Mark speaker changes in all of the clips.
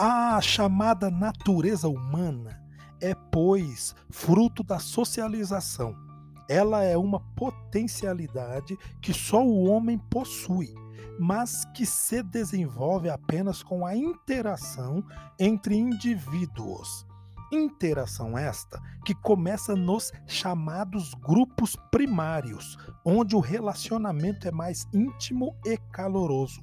Speaker 1: A chamada natureza humana é, pois, fruto da socialização. Ela é uma potencialidade que só o homem possui, mas que se desenvolve apenas com a interação entre indivíduos. Interação esta que começa nos chamados grupos primários, onde o relacionamento é mais íntimo e caloroso.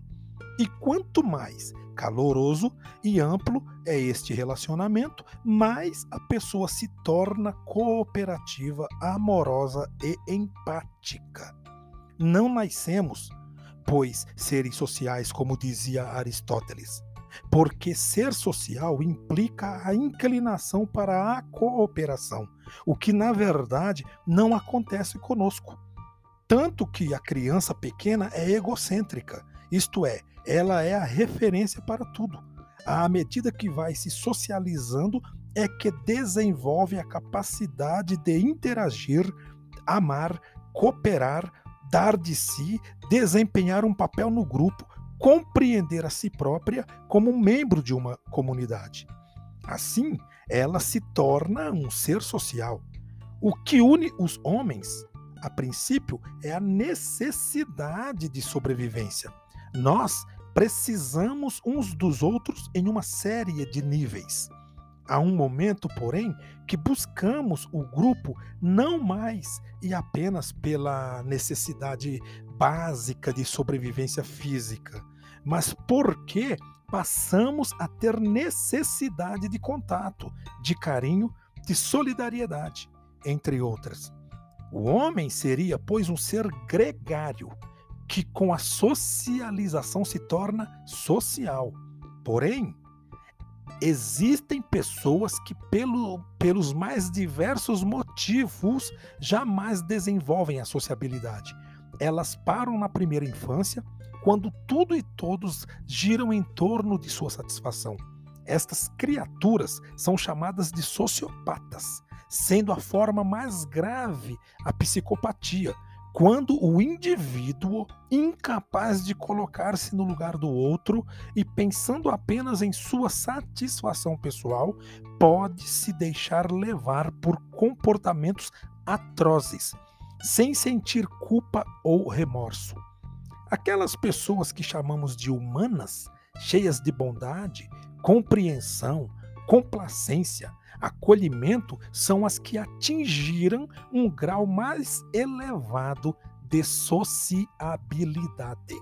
Speaker 1: E quanto mais caloroso e amplo é este relacionamento, mais a pessoa se torna cooperativa, amorosa e empática. Não nascemos, pois, seres sociais, como dizia Aristóteles porque ser social implica a inclinação para a cooperação, o que na verdade não acontece conosco. Tanto que a criança pequena é egocêntrica, isto é, ela é a referência para tudo. À medida que vai se socializando, é que desenvolve a capacidade de interagir, amar, cooperar, dar de si, desempenhar um papel no grupo, compreender a si própria como membro de uma comunidade. Assim, ela se torna um ser social. O que une os homens, a princípio, é a necessidade de sobrevivência. Nós precisamos uns dos outros em uma série de níveis. Há um momento, porém, que buscamos o grupo não mais e apenas pela necessidade básica de sobrevivência física, mas porque passamos a ter necessidade de contato, de carinho, de solidariedade, entre outras. O homem seria, pois, um ser gregário, que com a socialização se torna social. Porém, existem pessoas que, pelo, pelos mais diversos motivos, jamais desenvolvem a sociabilidade elas param na primeira infância, quando tudo e todos giram em torno de sua satisfação. Estas criaturas são chamadas de sociopatas, sendo a forma mais grave a psicopatia, quando o indivíduo, incapaz de colocar-se no lugar do outro e pensando apenas em sua satisfação pessoal, pode se deixar levar por comportamentos atrozes, sem sentir culpa ou remorso. Aquelas pessoas que chamamos de humanas, cheias de bondade, compreensão, complacência, acolhimento, são as que atingiram um grau mais elevado de sociabilidade.